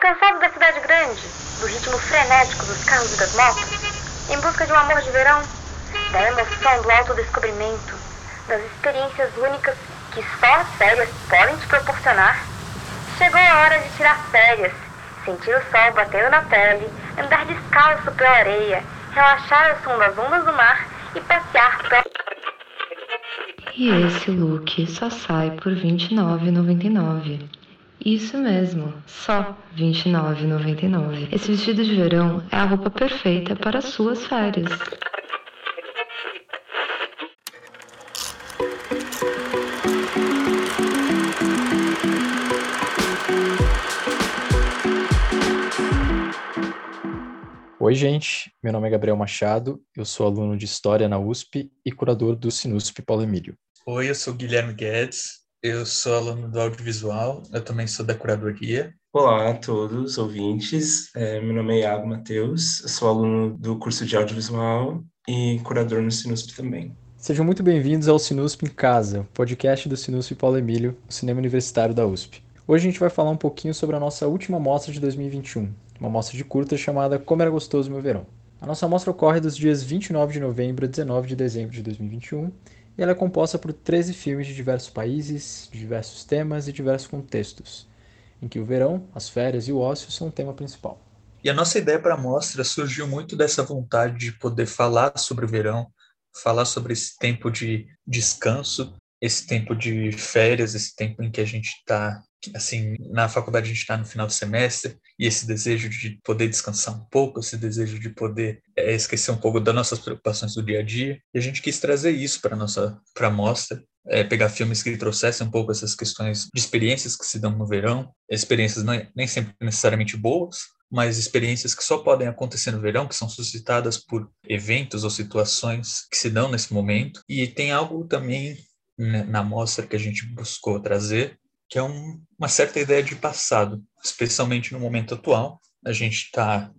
Cansado da cidade grande, do ritmo frenético dos carros e das motos, em busca de um amor de verão, da emoção do autodescobrimento, das experiências únicas que só as férias podem te proporcionar, chegou a hora de tirar férias, sentir o sol batendo na pele, andar descalço pela areia, relaxar ao som das ondas do mar e passear pela... E esse look só sai por R$ 29,99. Isso mesmo, só R$ 29,99. Esse vestido de verão é a roupa perfeita para as suas férias. Oi, gente. Meu nome é Gabriel Machado, eu sou aluno de História na USP e curador do Sinusp Paulo Emílio. Oi, eu sou Guilherme Guedes, eu sou aluno do audiovisual, eu também sou da curadoria. Olá a todos, ouvintes. É, meu nome é Iago Matheus, eu sou aluno do curso de audiovisual e curador no Sinusp também. Sejam muito bem-vindos ao Sinusp em Casa, podcast do Sinusp Paulo Emílio, o cinema universitário da USP. Hoje a gente vai falar um pouquinho sobre a nossa última mostra de 2021, uma mostra de curta chamada Como Era Gostoso Meu Verão. A nossa mostra ocorre dos dias 29 de novembro a 19 de dezembro de 2021 e ela é composta por 13 filmes de diversos países, diversos temas e diversos contextos, em que o verão, as férias e o ócio são o tema principal. E a nossa ideia para a mostra surgiu muito dessa vontade de poder falar sobre o verão, falar sobre esse tempo de descanso, esse tempo de férias, esse tempo em que a gente está assim, na faculdade a gente está no final do semestre e esse desejo de poder descansar um pouco, esse desejo de poder é, esquecer um pouco das nossas preocupações do dia a dia, e a gente quis trazer isso para nossa para a mostra, é, pegar filmes que trouxessem um pouco essas questões de experiências que se dão no verão, experiências não, nem sempre necessariamente boas, mas experiências que só podem acontecer no verão, que são suscitadas por eventos ou situações que se dão nesse momento. E tem algo também né, na mostra que a gente buscou trazer, que é um, uma certa ideia de passado, especialmente no momento atual. A gente está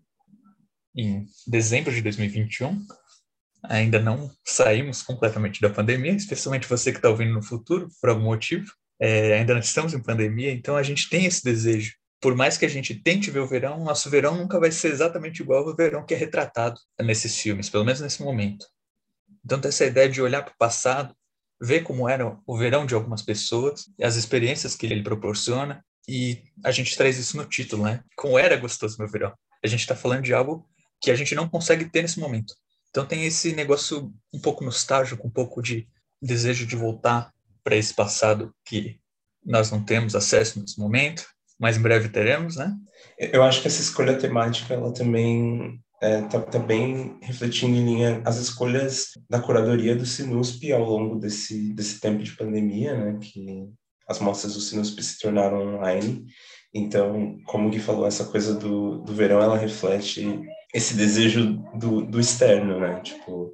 em dezembro de 2021, ainda não saímos completamente da pandemia, especialmente você que está ouvindo no futuro, por algum motivo. É, ainda não estamos em pandemia, então a gente tem esse desejo. Por mais que a gente tente ver o verão, nosso verão nunca vai ser exatamente igual ao verão que é retratado nesses filmes, pelo menos nesse momento. Então, essa ideia de olhar para o passado ver como era o verão de algumas pessoas, as experiências que ele proporciona, e a gente traz isso no título, né? Como era gostoso meu verão. A gente está falando de algo que a gente não consegue ter nesse momento. Então tem esse negócio um pouco nostálgico, um pouco de desejo de voltar para esse passado que nós não temos acesso nesse momento, mas em breve teremos, né? Eu acho que essa escolha temática ela também é, tá, tá, bem refletindo em linha as escolhas da curadoria do Sinusp ao longo desse, desse tempo de pandemia, né, que as mostras do Sinusp se tornaram online. Então, como o Gui falou, essa coisa do, do verão, ela reflete esse desejo do, do externo, né? Tipo,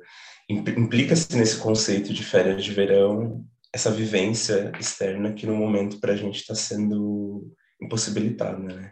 implica-se nesse conceito de férias de verão, essa vivência externa que no momento para a gente está sendo impossibilitada, né?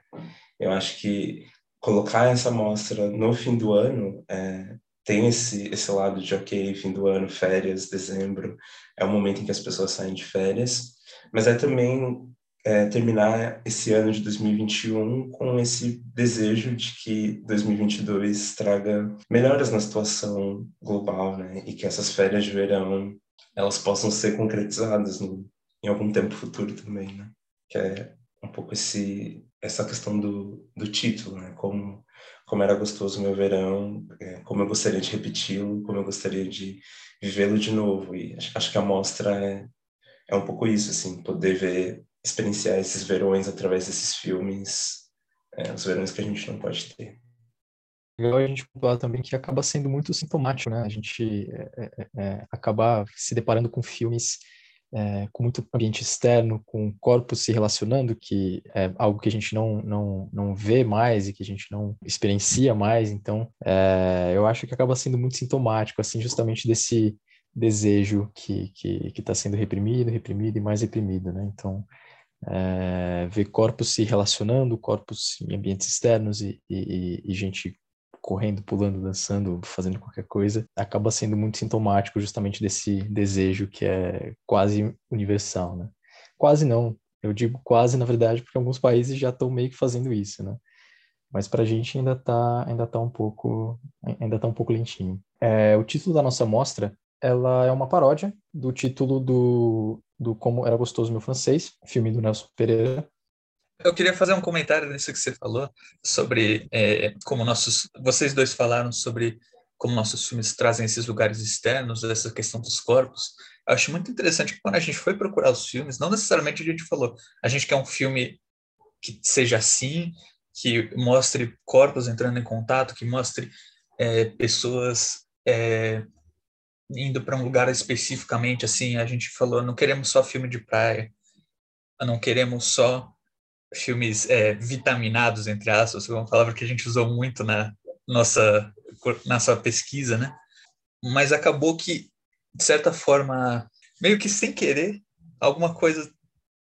Eu acho que colocar essa mostra no fim do ano é, tem esse, esse lado de, ok, fim do ano, férias, dezembro, é o momento em que as pessoas saem de férias, mas é também é, terminar esse ano de 2021 com esse desejo de que 2022 traga melhoras na situação global, né? E que essas férias de verão elas possam ser concretizadas no, em algum tempo futuro também, né? Que é um pouco esse essa questão do, do título, né? Como, como era gostoso o meu verão, é, como eu gostaria de repeti-lo, como eu gostaria de vivê-lo de novo. E acho, que a mostra é, é um pouco isso, assim, poder ver, experienciar esses verões através desses filmes, é, os verões que a gente não pode ter. Legal a gente pontuar também que acaba sendo muito sintomático, né? A gente é, é, é acaba se deparando com filmes é, com muito ambiente externo, com corpos se relacionando, que é algo que a gente não, não, não vê mais e que a gente não experiencia mais. Então, é, eu acho que acaba sendo muito sintomático, assim, justamente desse desejo que que está sendo reprimido, reprimido e mais reprimido, né? Então, é, ver corpos se relacionando, corpos em ambientes externos e, e, e gente correndo, pulando, dançando, fazendo qualquer coisa, acaba sendo muito sintomático justamente desse desejo que é quase universal, né? Quase não, Eu digo quase, na verdade, porque alguns países já estão meio que fazendo isso, né? Mas para a gente ainda está ainda tá um pouco ainda tá um pouco lentinho. É, o título da nossa mostra ela é uma paródia do título do, do Como Era Gostoso Meu Francês, filme do Nelson Pereira. Eu queria fazer um comentário nisso que você falou sobre é, como nossos vocês dois falaram sobre como nossos filmes trazem esses lugares externos, essa questão dos corpos. Eu acho muito interessante que quando a gente foi procurar os filmes, não necessariamente a gente falou, a gente quer um filme que seja assim, que mostre corpos entrando em contato, que mostre é, pessoas é, indo para um lugar especificamente, assim, a gente falou, não queremos só filme de praia, não queremos só filmes é, vitaminados, entre aspas, uma palavra que a gente usou muito na nossa, nossa pesquisa, né? Mas acabou que, de certa forma, meio que sem querer, alguma coisa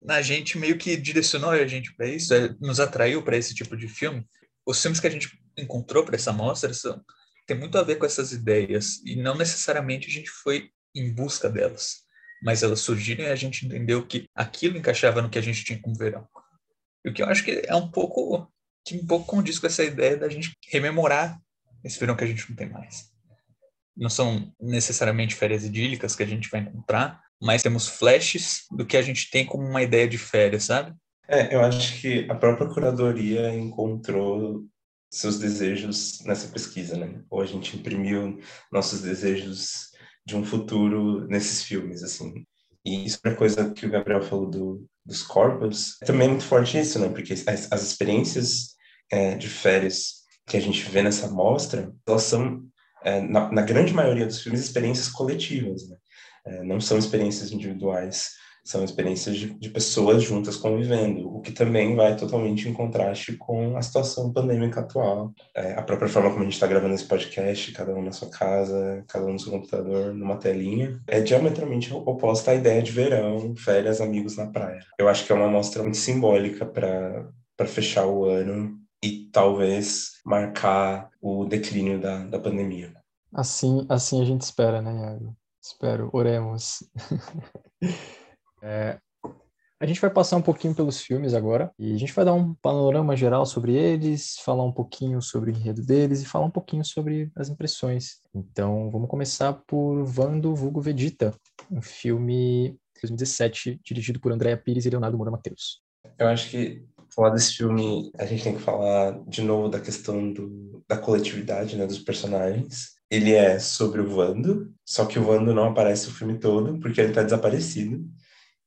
na gente meio que direcionou a gente para isso, é, nos atraiu para esse tipo de filme. Os filmes que a gente encontrou para essa mostra são, tem muito a ver com essas ideias e não necessariamente a gente foi em busca delas, mas elas surgiram e a gente entendeu que aquilo encaixava no que a gente tinha como verão. O que eu acho que é um pouco que um pouco condiz com essa ideia da gente rememorar esse verão que a gente não tem mais. Não são necessariamente férias idílicas que a gente vai encontrar, mas temos flashes do que a gente tem como uma ideia de férias, sabe? É, eu acho que a própria curadoria encontrou seus desejos nessa pesquisa, né? Ou a gente imprimiu nossos desejos de um futuro nesses filmes, assim. E isso é coisa que o Gabriel falou do, dos corpos, também é muito forte isso, né? Porque as, as experiências é, de férias que a gente vê nessa mostra, elas são, é, na, na, grande maioria dos filmes, experiências coletivas, né? É, não são experiências individuais, são experiências de, de, pessoas juntas convivendo, o que também vai totalmente em contraste com a situação pandêmica atual. É, a própria forma como a gente está gravando esse podcast, cada um na sua casa, cada um no seu computador, numa telinha, é diametralmente oposta à ideia de verão, férias, amigos na praia. Eu acho que é uma amostra muito simbólica para fechar o ano e talvez marcar o declínio da, da pandemia. Assim, assim a gente espera, né, Iago? Espero, oremos. é, a gente vai passar um pouquinho pelos filmes agora e a gente vai dar um panorama geral sobre eles, falar um pouquinho sobre o enredo deles e falar um pouquinho sobre as impressões. Então, vamos começar por Vando Vulgo Vegeta, um filme de 2017 dirigido por Andréa Pires e Leonardo Moura Mateus. Eu acho que falar desse filme, a gente tem que falar de novo da questão do, da coletividade, né, dos personagens ele é sobre o Vando, só que o Vando não aparece o filme todo porque ele está desaparecido.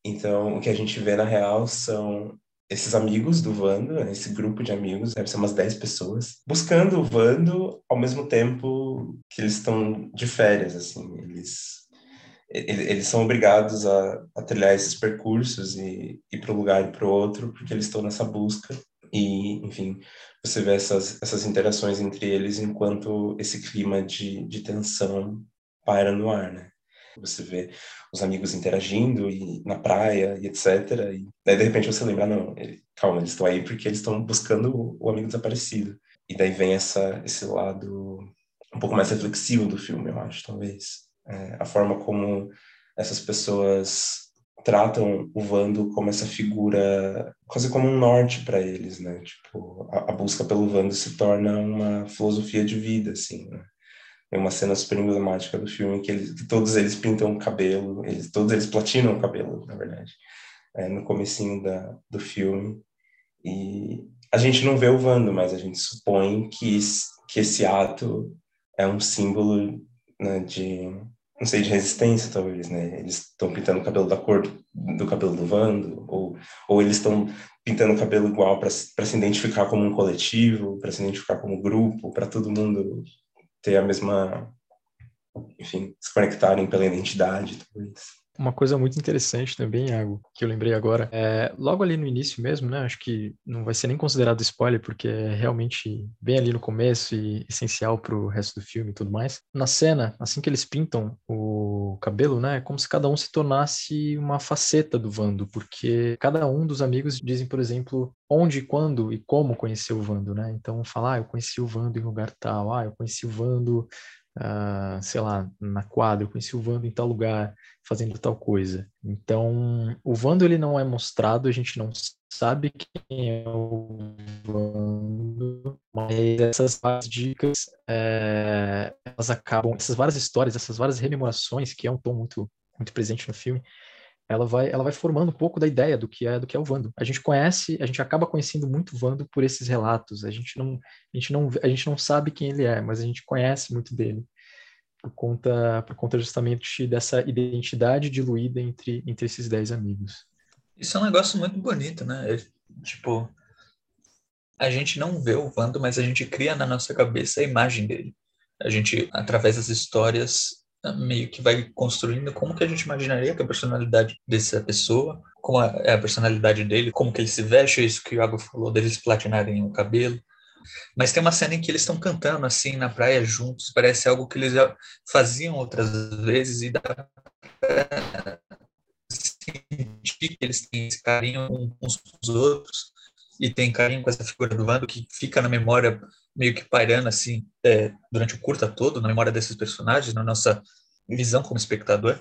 Então, o que a gente vê na real são esses amigos do Vando, esse grupo de amigos, deve ser umas 10 pessoas, buscando o Vando ao mesmo tempo que eles estão de férias, assim, eles eles são obrigados a, a trilhar esses percursos e ir para um lugar e para o outro, porque eles estão nessa busca. E, enfim, você vê essas, essas interações entre eles enquanto esse clima de, de tensão paira no ar, né? Você vê os amigos interagindo e na praia e etc. E daí de repente você lembra, não, ele, calma, eles estão aí porque eles estão buscando o, o, amigo desaparecido. E daí vem essa, esse lado um pouco mais reflexivo do filme, eu acho, talvez. É, a forma como essas pessoas tratam o Vando como essa figura, quase como um norte para eles, né? Tipo, a, a, busca pelo Vando se torna uma filosofia de vida, assim, né? Tem uma cena super emblemática do filme que, eles, que todos eles pintam o cabelo, eles, todos eles platinam o cabelo, na verdade, é, no comecinho da, do filme. E a gente não vê o Vando, mas a gente supõe que, que esse ato é um símbolo né, de não sei, de resistência, talvez, né? Eles estão pintando o cabelo da cor do, do cabelo do Vando, ou, ou eles estão pintando o cabelo igual para se identificar como um coletivo, para se identificar como grupo, para todo mundo ter a mesma, enfim, se conectarem pela identidade, talvez. Uma coisa muito interessante também, Iago, que eu lembrei agora, é logo ali no início mesmo, né? Acho que não vai ser nem considerado spoiler, porque é realmente bem ali no começo e essencial para o resto do filme e tudo mais. Na cena, assim que eles pintam o cabelo, né? É como se cada um se tornasse uma faceta do Vando, porque cada um dos amigos dizem, por exemplo, onde, quando e como conheceu o Vando, né? Então, falar, ah, eu conheci o Vando em lugar tal, ah, eu conheci o Vando uh, sei lá, na quadra, eu conheci o Vando em tal lugar, fazendo tal coisa. Então, o Vando ele não é mostrado, a gente não sabe quem é o Vando, mas essas várias dicas, é, elas acabam, essas várias histórias, essas várias rememorações, que é um tom muito, muito presente no filme, ela vai, ela vai formando um pouco da ideia do que é do que é o Vando. A gente conhece, a gente acaba conhecendo muito o Vando por esses relatos. A gente não, a gente não, a gente não sabe quem ele é, mas a gente conhece muito dele por conta, por conta justamente dessa identidade diluída entre, entre esses dez amigos. Isso é um negócio muito bonito, né? É, tipo, a gente não vê o Vando, mas a gente cria na nossa cabeça a imagem dele. A gente, através das histórias, meio que vai construindo como que a gente imaginaria que a personalidade dessa pessoa, como é a personalidade dele, como que ele se veste, isso que o Iago falou, deles platinarem o cabelo. Mas tem uma cena em que eles estão cantando assim na praia juntos, parece algo que eles já faziam outras vezes e dá pra sentir que eles têm esse carinho uns com os outros e tem carinho com essa figura do Vando que fica na memória meio que pairando assim é, durante o curta todo, na memória desses personagens, na nossa visão como espectador.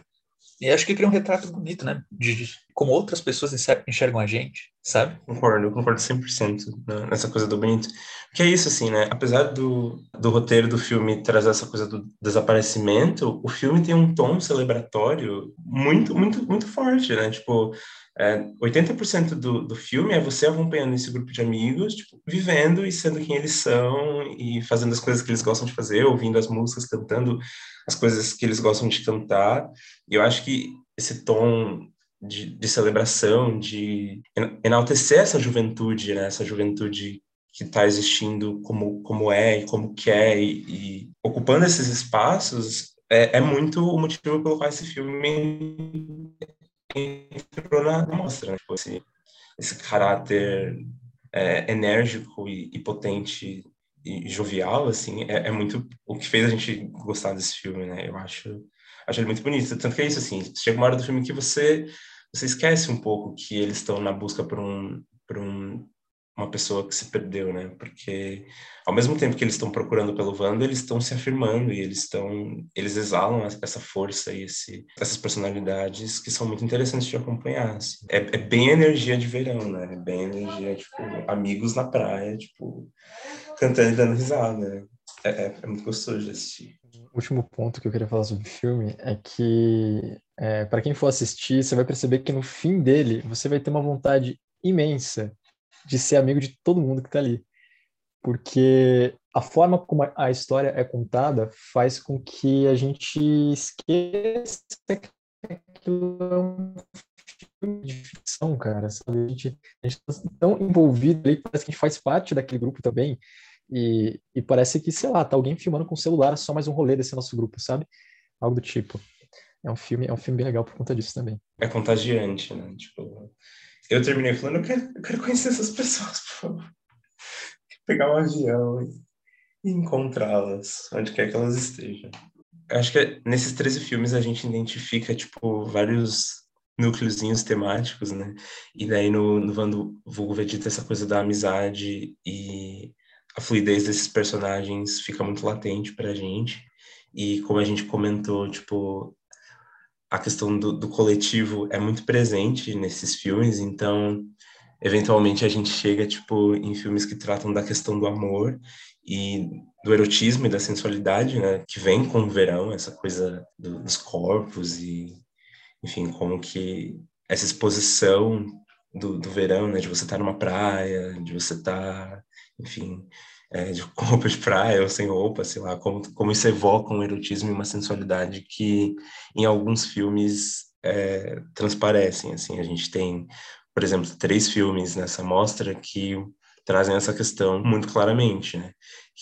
E acho que cria um retrato bonito, né? De, de como outras pessoas enxergam a gente, sabe? Concordo, concordo 100% nessa coisa do bonito. Que é isso, assim, né? Apesar do, do roteiro do filme trazer essa coisa do desaparecimento, o filme tem um tom celebratório muito, muito, muito forte, né? Tipo, é, 80% do, do filme é você acompanhando esse grupo de amigos, tipo, vivendo e sendo quem eles são e fazendo as coisas que eles gostam de fazer, ouvindo as músicas, cantando as coisas que eles gostam de cantar. E eu acho que esse tom de, de celebração, de enaltecer essa juventude, né? essa juventude que está existindo como, como é e como quer e, e ocupando esses espaços é, é, muito o motivo pelo qual esse filme entrou na, na mostra, né? Tipo, esse, esse caráter é, enérgico e, e, potente e jovial, assim, é, é, muito o que fez a gente gostar desse filme, né? Eu acho, acho ele muito bonito. Tanto que é isso, assim, chega uma hora do filme que você, você esquece um pouco que eles estão na busca por um, por um uma pessoa que se perdeu, né? Porque ao mesmo tempo que eles estão procurando pelo Wanda, eles estão se afirmando e eles estão, eles exalam essa força e esse, essas personalidades que são muito interessantes de acompanhar. Assim. É, é, bem energia de verão, né? É bem energia, tipo, amigos na praia, tipo, cantando e dando risada. Né? É, é, é, muito gostoso de assistir. O último ponto que eu queria falar sobre o filme é que, é, para quem for assistir, você vai perceber que no fim dele você vai ter uma vontade imensa de ser amigo de todo mundo que está ali. Porque a forma como a história é contada faz com que a gente esqueça que aquilo é um filme de ficção, cara, sabe? A gente, a gente tá tão envolvido ali, parece que a gente faz parte daquele grupo também. E, e parece que, sei lá, tá alguém filmando com o celular, só mais um rolê desse nosso grupo, sabe? Algo do tipo. É um filme, é um filme bem legal por conta disso também. É contagiante, né? Tipo, eu terminei falando, eu quero, eu quero conhecer essas pessoas, por favor. Pegar um avião e, encontrá-las, onde quer que elas estejam. Eu acho que nesses 13 filmes a gente identifica, tipo, vários núcleozinhos temáticos, né? E daí no, no Vando Vulgo Vegeta essa coisa da amizade e a fluidez desses personagens fica muito latente pra gente. E como a gente comentou, tipo, a questão do, do, coletivo é muito presente nesses filmes, então eventualmente a gente chega tipo em filmes que tratam da questão do amor e do erotismo e da sensualidade, né, que vem com o verão, essa coisa do, dos corpos e enfim, como que essa exposição do, do verão, né, de você estar numa praia, de você estar, enfim, é, de roupa de praia ou sem roupa, sei lá, como, como isso evoca um erotismo e uma sensualidade que em alguns filmes é, transparecem, assim, a gente tem, por exemplo, três filmes nessa mostra que trazem essa questão muito claramente, né?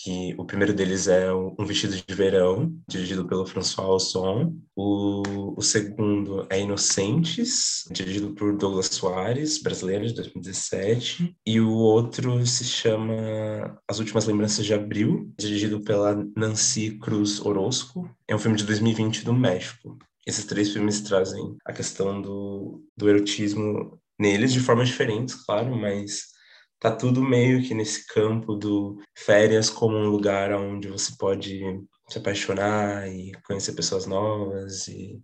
Que o primeiro deles é Um Vestido de Verão, dirigido pelo François Ozon. O, o segundo é Inocentes, dirigido por Douglas Soares, brasileiro, de 2017. E o outro se chama As Últimas Lembranças de Abril, dirigido pela Nancy Cruz Orozco. É um filme de 2020 do México. Esses três filmes trazem a questão do, do erotismo neles de formas diferentes, claro, mas tá tudo meio que nesse campo do férias como um lugar onde você pode se apaixonar e conhecer pessoas novas e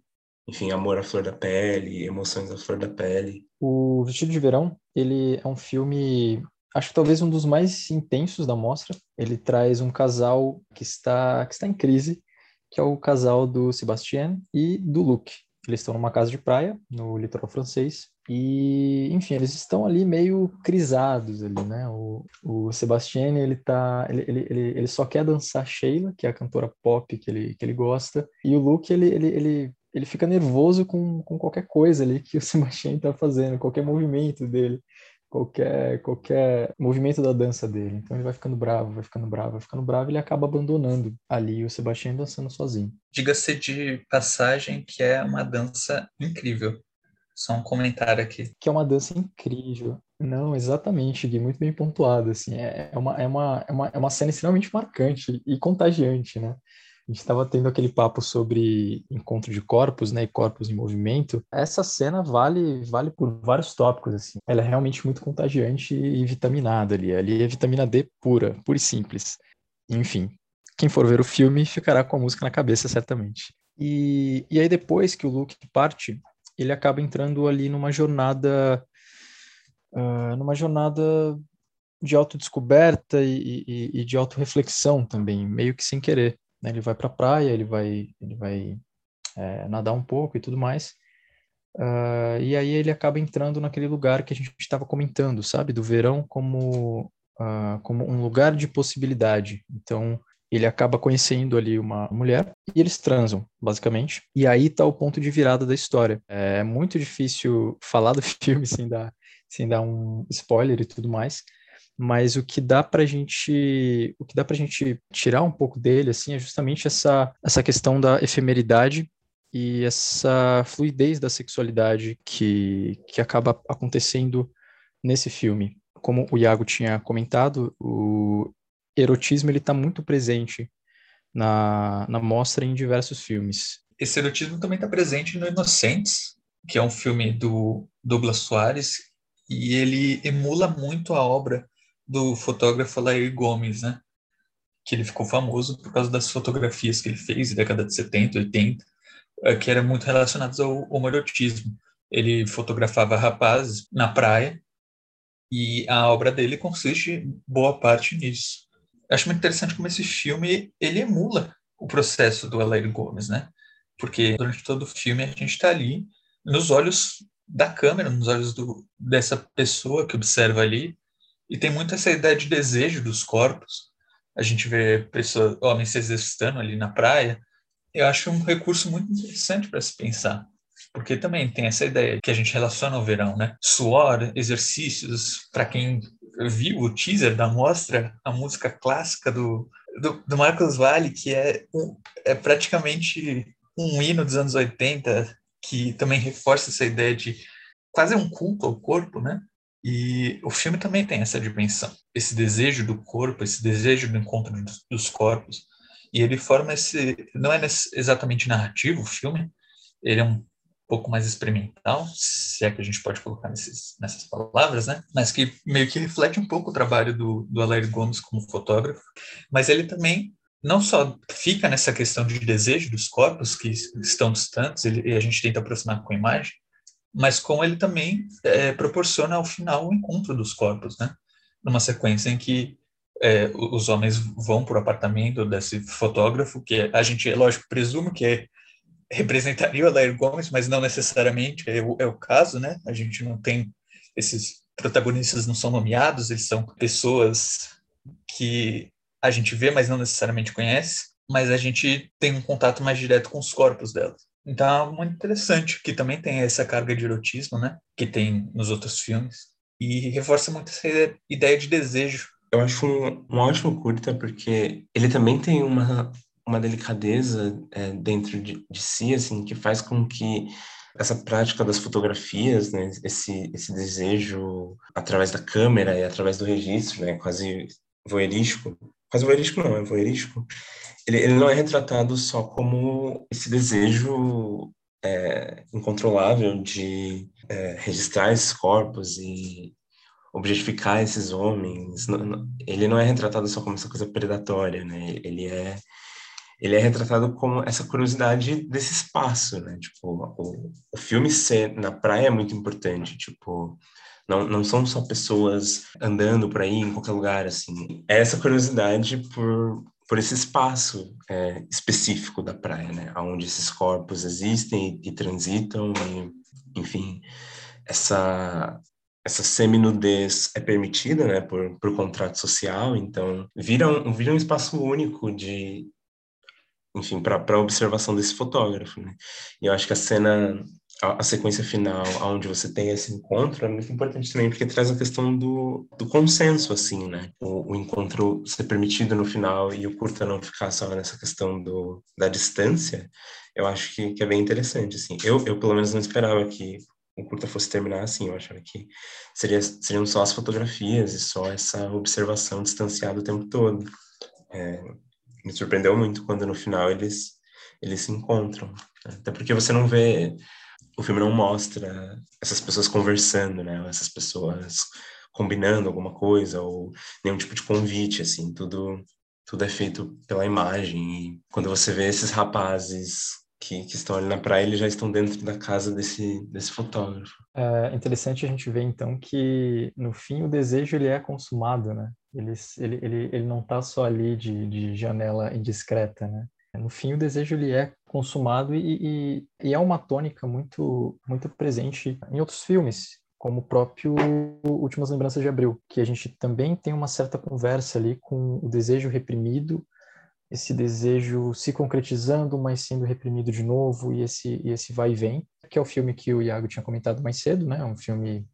enfim, amor à flor da pele, emoções à flor da pele. O Vestido de Verão, ele é um filme, acho que talvez um dos mais intensos da mostra. Ele traz um casal que está que está em crise, que é o casal do Sebastien e do Luc. Eles estão numa casa de praia no litoral francês e, enfim, eles estão ali meio crisados ali, né? O, o ele tá, ele, ele, ele, ele só quer dançar Sheila, que é a cantora pop que ele, que ele gosta, e o Luke, ele, ele, ele, ele fica nervoso com, com qualquer coisa ali que o Sebastián tá fazendo, qualquer movimento dele, qualquer, qualquer movimento da dança dele. Então ele vai ficando bravo, vai ficando bravo, vai ficando bravo, e ele acaba abandonando ali o Sebastián dançando sozinho. Diga-se de passagem que é uma dança incrível. Só um comentário aqui. Que é uma dança incrível. Não, exatamente, Gui, muito bem pontuado, assim, é, é, uma, é, uma, é, uma, é uma cena extremamente marcante e contagiante, né? A gente estava tendo aquele papo sobre encontro de corpos, né, e corpos em movimento. Essa cena vale vale por vários tópicos, assim. Ela é realmente muito contagiante e vitaminada ali. Ali é vitamina D pura, pura e simples. Enfim, quem for ver o filme ficará com a música na cabeça, certamente. E, e aí depois que o Luke parte, ele acaba entrando ali numa jornada uh, numa jornada de autodescoberta e, e, e de autorreflexão também, meio que sem querer. Né? Ele vai para a praia, ele vai, ele vai é, nadar um pouco e tudo mais. Uh, e aí ele acaba entrando naquele lugar que a gente estava comentando, sabe? Do verão como, uh, como um lugar de possibilidade. Então, ele acaba conhecendo ali uma mulher e eles transam, basicamente. E aí tá o ponto de virada da história. É muito difícil falar do filme sem dar, sem dar um spoiler e tudo mais, mas o que dá pra gente, o que dá pra gente tirar um pouco dele assim é justamente essa essa questão da efemeridade e essa fluidez da sexualidade que que acaba acontecendo nesse filme. Como o Iago tinha comentado, o, erotismo ele está muito presente na, na mostra em diversos filmes. Esse erotismo também está presente no Inocentes, que é um filme do Douglas Soares, e ele emula muito a obra do fotógrafo Lair Gomes, né? Que ele ficou famoso por causa das fotografias que ele fez na década de 70, 80, eh, que eram muito relacionadas ao homoerotismo. Ele fotografava rapazes na praia e a obra dele consiste boa parte nisso acho muito interessante como esse filme ele emula o processo do Alair Gomes, né? Porque durante todo o filme a gente está ali nos olhos da câmera, nos olhos do, dessa pessoa que observa ali, e tem muito essa ideia de desejo dos corpos. A gente vê pessoas, homens se exercitando ali na praia. Eu acho um recurso muito interessante para se pensar, porque também tem essa ideia que a gente relaciona ao verão, né? Suor, exercícios, para quem viu o teaser da mostra, a música clássica do, do, do Marcos Valle, que é, um, é praticamente um hino dos anos 80, que também reforça essa ideia de quase um culto ao corpo, né? E o filme também tem essa dimensão, esse desejo do corpo, esse desejo do encontro dos, corpos. E ele forma esse. Não é exatamente narrativo o filme, ele é um pouco mais experimental, se é que a gente pode colocar nesses, nessas palavras, né? Mas que meio que reflete um pouco o trabalho do, do Alério Gomes como fotógrafo, mas ele também não só fica nessa questão de desejo dos corpos que estão distantes, ele, e a gente tenta aproximar com a imagem, mas como ele também é, proporciona ao final o encontro dos corpos, né? Numa sequência em que é, os homens vão para o apartamento desse fotógrafo, que a gente, lógico, presume que é representaria o Adair Gomes, mas não necessariamente é o, é o caso, né? A gente não tem esses protagonistas não são nomeados, eles são pessoas que a gente vê, mas não necessariamente conhece, mas a gente tem um contato mais direto com os corpos delas. Então é muito interessante, que também tem essa carga de erotismo, né? Que tem nos outros filmes. E reforça muito essa ideia de desejo. Eu acho um, um ótimo curta, porque ele também tem uma uma delicadeza é, dentro de, de, si, assim, que faz com que essa prática das fotografias, né, esse, esse desejo através da câmera e através do registro, né, quase voyeurístico, quase voyeurístico não, é voyeurístico, ele, ele não é retratado só como esse desejo é, incontrolável de é, registrar esses corpos e objetificar esses homens. Ele não é retratado só como essa coisa predatória, né? Ele é ele é retratado como essa curiosidade desse espaço, né? Tipo, o, o filme ser na praia é muito importante, tipo, não, não são só pessoas andando por aí em qualquer lugar, assim. É essa curiosidade por, por esse espaço é, específico da praia, né? Onde esses corpos existem e, e transitam, e, enfim, essa essa seminudez é permitida, né, por, por contrato social, então vira um, vira um espaço único de, enfim, para observação desse fotógrafo, né? E eu acho que a cena, a, a, sequência final, onde você tem esse encontro, é muito importante também, porque traz a questão do, do consenso, assim, né? O, o encontro ser permitido no final e o curta não ficar só nessa questão do, da distância, eu acho que, que é bem interessante, assim. Eu, eu, pelo menos, não esperava que o curta fosse terminar assim, eu achava que seria, seriam só as fotografias e só essa observação distanciada o tempo todo. É, me surpreendeu muito quando no final eles eles se encontram. Até porque você não vê, o filme não mostra essas pessoas conversando, né? Essas pessoas combinando alguma coisa ou nenhum tipo de convite, assim, tudo tudo é feito pela imagem. E quando você vê esses rapazes que, que, estão ali na praia, eles já estão dentro da casa desse, desse fotógrafo. É interessante a gente ver, então, que no fim o desejo ele é consumado, né? Ele, ele, ele, ele não está só ali de, de janela indiscreta, né? No fim, o desejo ele é consumado e, e, e, é uma tônica muito, muito presente em outros filmes, como o próprio Últimas Lembranças de Abril, que a gente também tem uma certa conversa ali com o desejo reprimido, esse desejo se concretizando, mas sendo reprimido de novo, e esse, e esse vai e vem, que é o filme que o Iago tinha comentado mais cedo, né? Um filme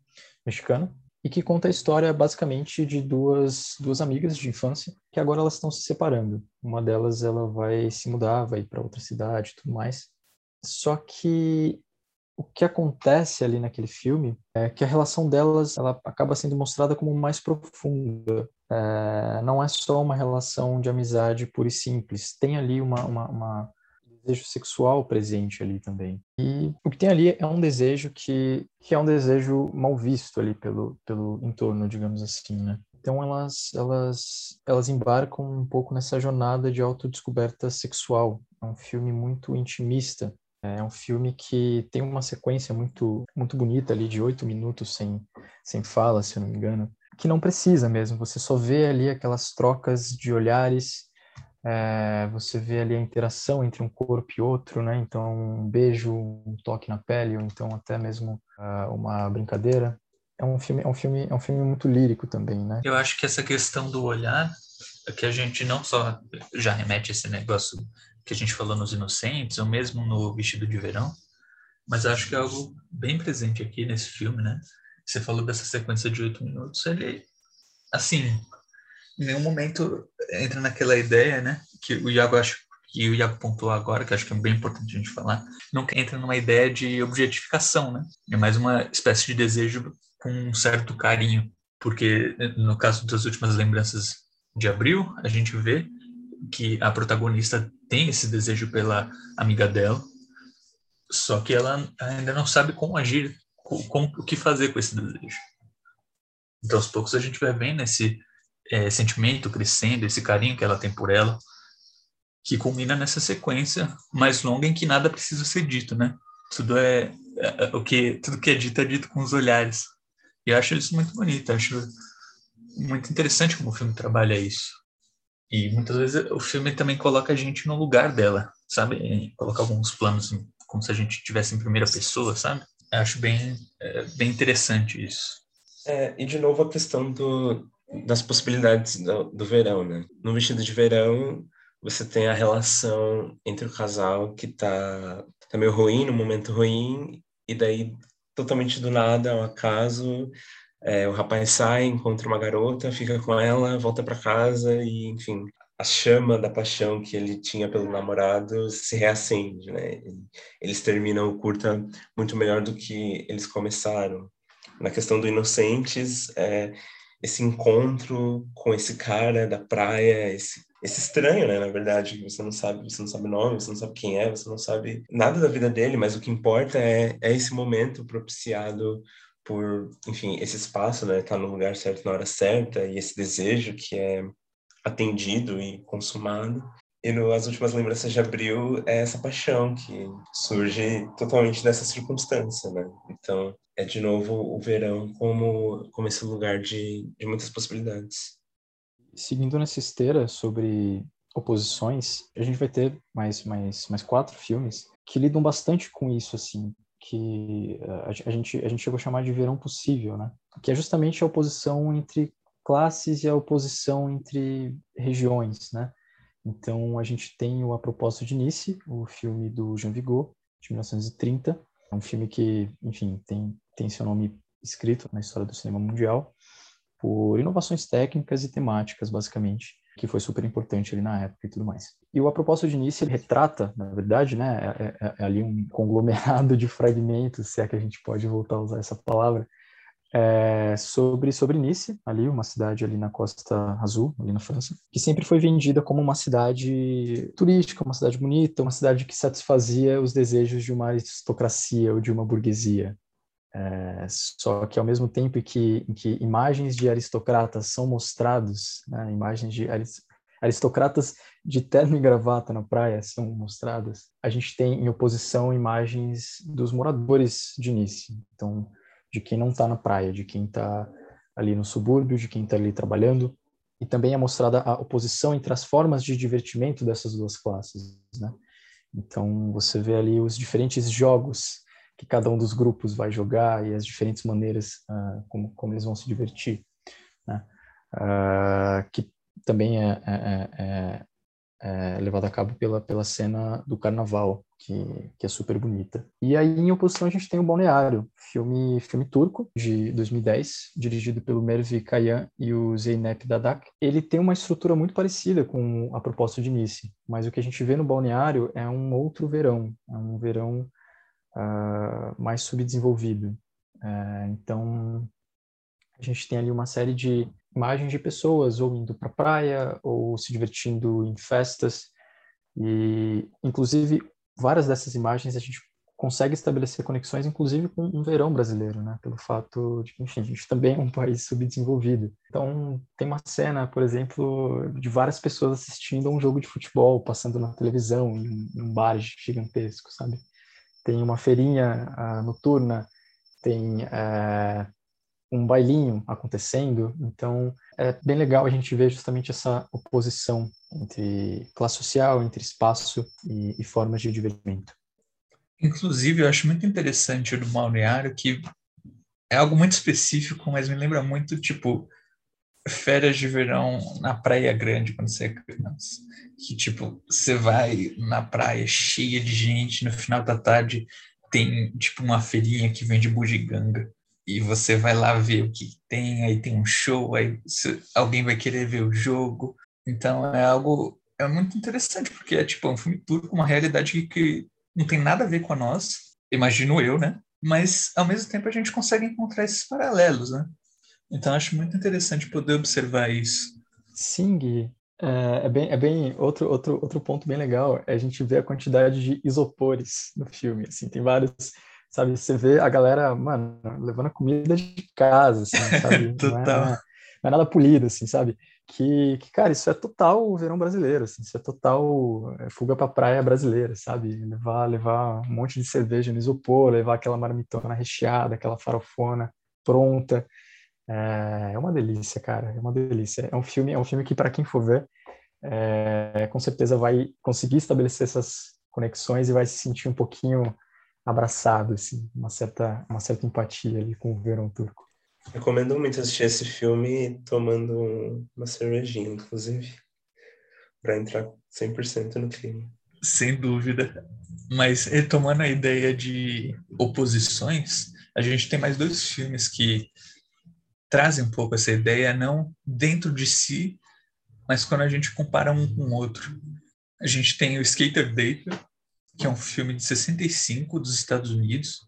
mexicano, e que conta a história basicamente de duas, duas amigas de infância que agora elas estão se separando. Uma delas ela vai se mudar, vai para outra cidade, tudo mais. Só que o que acontece ali naquele filme é que a relação delas ela acaba sendo mostrada como mais profunda. É, não é só uma relação de amizade pura e simples. Tem ali uma, uma, uma desejo sexual presente ali também. E o que tem ali é um desejo que, que é um desejo mal visto ali pelo, pelo entorno, digamos assim, né? Então elas, elas, elas embarcam um pouco nessa jornada de autodescoberta sexual. É um filme muito intimista. É um filme que tem uma sequência muito, muito bonita ali de oito minutos sem, sem fala, se eu não me engano, que não precisa mesmo. Você só vê ali aquelas trocas de olhares é, você vê ali a interação entre um corpo e outro, né? Então, um beijo, um toque na pele, ou então até mesmo uh, uma brincadeira. É um filme, é um filme, é um filme muito lírico também, né? Eu acho que essa questão do olhar, é que a gente não só já remete a esse negócio que a gente falou nos Inocentes, ou mesmo no Vestido de Verão, mas acho que é algo bem presente aqui nesse filme, né? Você falou dessa sequência de oito minutos, ele, assim, em nenhum momento entra naquela ideia, né? Que o Iago acho que o Iago pontuou agora, que acho que é bem importante a gente falar, nunca entra numa ideia de objetificação, né? É mais uma espécie de desejo com um certo carinho, porque no caso das últimas lembranças de abril, a gente vê que a protagonista tem esse desejo pela amiga dela, só que ela ainda não sabe como agir, como, o que fazer com esse desejo. Então, aos poucos, a gente vai vendo esse é, sentimento crescendo, esse carinho que ela tem por ela, que culmina nessa sequência mais longa em que nada precisa ser dito, né? Tudo é, é, o que tudo que é dito é dito com os olhares. E eu acho isso muito bonito, acho muito interessante como o filme trabalha isso. E muitas vezes o filme também coloca a gente no lugar dela, sabe? Coloca alguns planos como se a gente estivesse em primeira pessoa, sabe? Acho bem, é, bem interessante isso. É, e de novo a questão do, das possibilidades do, do verão, né? No vestido de verão, você tem a relação entre o casal que tá, tá meio ruim, no momento ruim, e daí, totalmente do nada, ao acaso, é, o rapaz sai, encontra uma garota, fica com ela, volta para casa e, enfim, a chama da paixão que ele tinha pelo namorado se reacende, né? Eles terminam o curta muito melhor do que eles começaram. Na questão do Inocentes, é, esse encontro com esse cara da praia, esse, esse estranho, né, na verdade, você não sabe, você não sabe o nome, você não sabe quem é, você não sabe nada da vida dele, mas o que importa é, é esse momento propiciado por, enfim, esse espaço, né, tá no lugar certo na hora certa e esse desejo que é atendido e consumado. E no As Últimas Lembranças de Abril é essa paixão que surge totalmente dessa circunstância, né? Então, é de novo o verão como, como esse lugar de, de muitas possibilidades. Seguindo nessa esteira sobre oposições, a gente vai ter mais, mais, mais quatro filmes que lidam bastante com isso, assim, que eh, a, gente, a gente chegou a chamar de verão possível, né? Que é justamente a oposição entre classes e a oposição entre regiões, né? Então, a gente tem o A Propósito de Nice, o filme do Jean Vigo, de 1930. É um filme que, enfim, tem, tem seu nome escrito na história do cinema mundial por inovações técnicas e temáticas, basicamente, que foi super importante ali na época e tudo mais. E o A Propósito de Nice, retrata, na verdade, né, é, é, é ali um conglomerado de fragmentos, se é que a gente pode voltar a usar essa palavra, é, sobre, sobre Nice, ali, uma cidade ali na Costa Azul, ali na França, que sempre foi vendida como uma cidade turística, uma cidade bonita, uma cidade que satisfazia os desejos de uma aristocracia ou de uma burguesia. É, só que ao mesmo tempo em que, em que imagens de aristocratas são mostrados, né, imagens de aristocratas de terno e gravata na praia são mostradas, a gente tem em oposição imagens dos moradores de Nice. Então, de quem não está na praia, de quem está ali no subúrbio, de quem está ali trabalhando. E também é mostrada a oposição entre as formas de divertimento dessas duas classes, né? Então, você vê ali os diferentes jogos que cada um dos grupos vai jogar e as diferentes maneiras uh, como, como eles vão se divertir, né? Uh, que também é, é, é, é, levado a cabo pela, pela cena do carnaval, que, que é super bonita. E aí, em oposição, a gente tem o Balneário, filme, filme turco, de 2010, dirigido pelo Mervi Kayan e o Zeynep Dadak. Ele tem uma estrutura muito parecida com a proposta de Nice, mas o que a gente vê no Balneário é um outro verão, é um verão uh, mais subdesenvolvido. Uh, então, a gente tem ali uma série de imagens de pessoas ou indo para a praia ou se divertindo em festas e inclusive várias dessas imagens a gente consegue estabelecer conexões inclusive com um verão brasileiro, né, pelo fato de que enfim, a gente também é um país subdesenvolvido. Então, tem uma cena, por exemplo, de várias pessoas assistindo a um jogo de futebol passando na televisão em um bar gigantesco, sabe? Tem uma feirinha uh, noturna, tem uh, um bailinho acontecendo. Então, é bem legal a gente ver justamente essa oposição entre classe social, entre espaço e, e formas de divertimento. Inclusive, eu acho muito interessante do balneário que é algo muito específico, mas me lembra muito, tipo, férias de verão na Praia Grande, quando você é criança. Que, tipo, você vai na praia cheia de gente, no final da tarde tem, tipo, uma feirinha que vende bugiganga e você vai lá ver o que tem, aí tem um show, aí alguém vai querer ver o jogo. Então é algo é muito interessante, porque é tipo é um filme turco uma realidade que, que não tem nada a ver com a nossa, imagino eu, né? Mas ao mesmo tempo a gente consegue encontrar esses paralelos, né? Então acho muito interessante poder observar isso. Sim, Gui. É, é, bem, é bem outro, outro, outro ponto bem legal é a gente ver a quantidade de isopores no filme. Assim, tem vários sabe? Você vê a galera, mano, levando a comida de casa, assim, sabe? Total. Não é, não é, nada polido, assim, sabe? Que, que, cara, isso é total verão brasileiro, assim, isso é total é, fuga pra praia brasileira, sabe? Levar, levar um monte de cerveja no isopor, levar aquela marmitona recheada, aquela farofona pronta. É, é uma delícia, cara, é uma delícia. É um filme, é um filme que, para quem for ver, é, com certeza vai conseguir estabelecer essas conexões e vai se sentir um pouquinho abraçado, assim, uma certa, uma certa empatia ali com o verão turco. Recomendo muito assistir esse filme tomando uma cervejinha, inclusive, para entrar 100% no clima. Sem dúvida. Mas retomando a ideia de oposições, a gente tem mais dois filmes que trazem um pouco essa ideia, não dentro de si, mas quando a gente compara um com o outro. A gente tem o Skater Data, que é um filme de 65 dos Estados Unidos,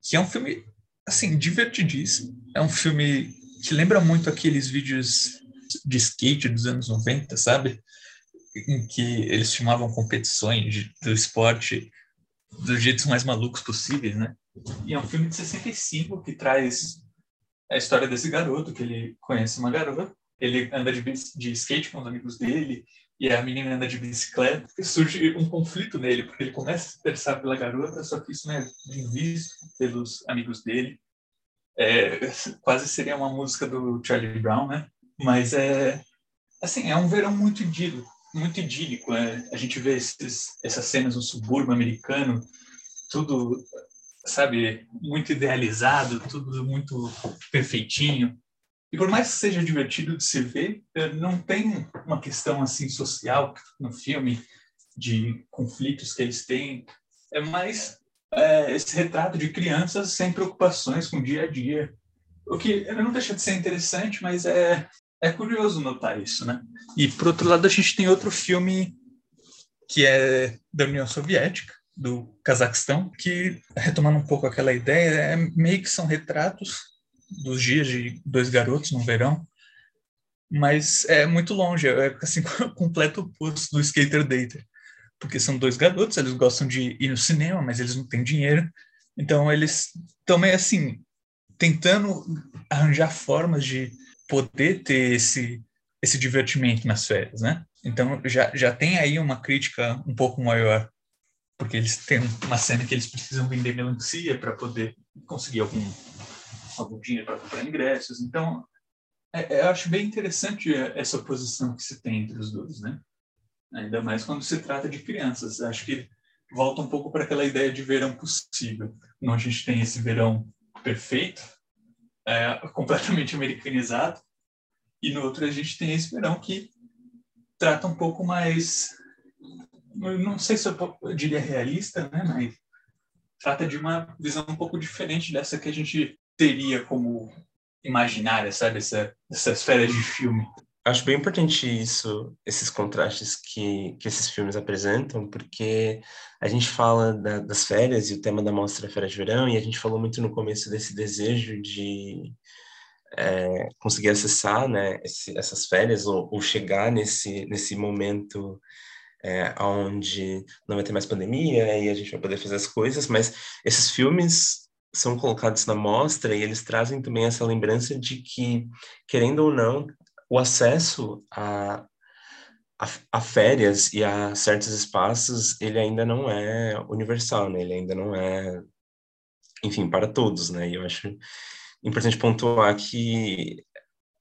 que é um filme, assim, divertidíssimo. É um filme que lembra muito aqueles vídeos de skate dos anos 90, sabe? Em que eles filmavam competições do esporte dos jeitos mais malucos possíveis, né? E é um filme de 65 que traz a história desse garoto, que ele conhece uma garota, ele anda de, de skate com os amigos dele, e a menina anda de bicicleta, surge um conflito nele, porque ele começa a se interessar pela garota, só que isso não é bem visto pelos amigos dele. É, quase seria uma música do Charlie Brown, né? Mas é assim, é um verão muito idílico, muito idílico. É, a gente vê esses, essas cenas no subúrbio americano, tudo, sabe, muito idealizado, tudo muito perfeitinho. E por mais que seja divertido de se ver, eh, não tem uma questão assim social no filme de conflitos que eles têm. É mais é, esse retrato de crianças sem preocupações com o dia a dia. O que não deixa de ser interessante, mas é, é curioso notar isso, né? E por outro lado, a gente tem outro filme que é da União Soviética, do Cazaquistão, que, retomando um pouco aquela ideia, é meio que são retratos dos dias de dois garotos no verão, mas é muito longe, é assim, completo oposto do Skater Dater, porque são dois garotos, eles gostam de ir no cinema, mas eles não têm dinheiro, então eles estão meio assim, tentando arranjar formas de poder ter esse, esse divertimento nas férias, né? Então já, já tem aí uma crítica um pouco maior, porque eles têm uma cena que eles precisam vender melancia para poder conseguir algum algum dinheiro para comprar ingressos. Então, é, é, eu acho bem interessante essa oposição que se tem entre os dois, né? Ainda mais quando se trata de crianças. Acho que volta um pouco para aquela ideia de verão possível. Não a gente tem esse verão perfeito, é, completamente americanizado, e no outro a gente tem esse verão que trata um pouco mais, não sei se eu diria realista, né? Mas trata de uma visão um pouco diferente dessa que a gente teria como imaginária, sabe? Essa, essas férias de filme. Acho bem importante isso, esses contrastes que, que esses filmes apresentam, porque a gente fala da, das férias e o tema da mostra é Férias de Verão, e a gente falou muito no começo desse desejo de é, conseguir acessar né, esse, essas férias ou, ou, chegar nesse, nesse momento é, onde não vai ter mais pandemia e a gente vai poder fazer as coisas, mas esses filmes são colocados na mostra e eles trazem também essa lembrança de que, querendo ou não, o acesso a, a, a, férias e a certos espaços, ele ainda não é universal, né? Ele ainda não é, enfim, para todos, né? E eu acho importante pontuar que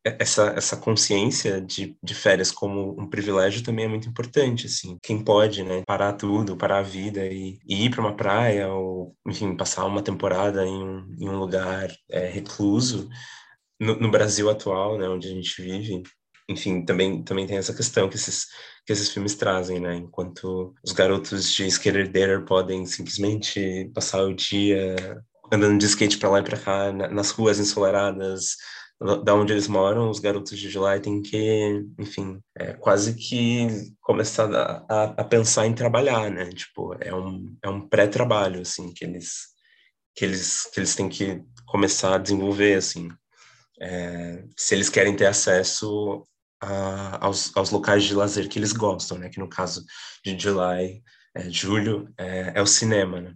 essa, essa consciência de, de férias como um privilégio também é muito importante, assim. Quem pode, né, parar tudo, parar a vida e, e ir para uma praia ou, enfim, passar uma temporada em um, em um lugar é, recluso, no, no, Brasil atual, né, onde a gente vive, enfim, também, também tem essa questão que esses, que esses filmes trazem, né, enquanto os garotos de skater podem simplesmente passar o dia andando de skate para lá e para cá, nas ruas ensolaradas, da onde eles moram, os garotos de July têm que, enfim, é, quase que começar a, a, pensar em trabalhar, né? Tipo, é um, é um pré-trabalho, assim, que eles, que, eles, que eles têm que começar a desenvolver, assim. É, se eles querem ter acesso a, aos, aos locais de lazer que eles gostam, né? Que no caso de July, é, julho, é, é o cinema, né?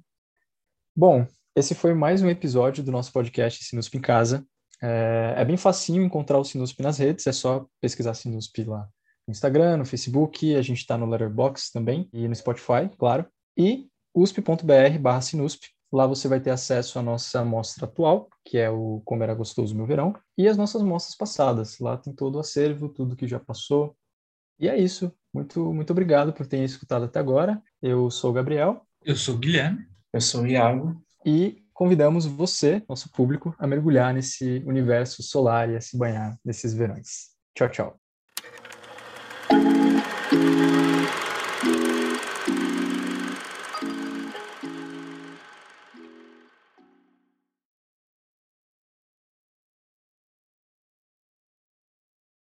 Bom, esse foi mais um episódio do nosso podcast Sinusp em Casa. É, é, bem facinho encontrar o Sinusp nas redes, é só pesquisar Sinusp lá no Instagram, no Facebook, a gente está no Letterboxd também e no Spotify, claro. E usp.br barra Sinusp, lá você vai ter acesso à nossa mostra atual, que é o Como Era Gostoso Meu Verão, e as nossas mostras passadas. Lá tem todo o acervo, tudo que já passou. E é isso. Muito, muito obrigado por ter escutado até agora. Eu sou o Gabriel. Eu sou o Guilherme. Eu sou o Iago. E convidamos você, nosso público, a mergulhar nesse universo solar e a se banhar nesses verões. Tchau, tchau.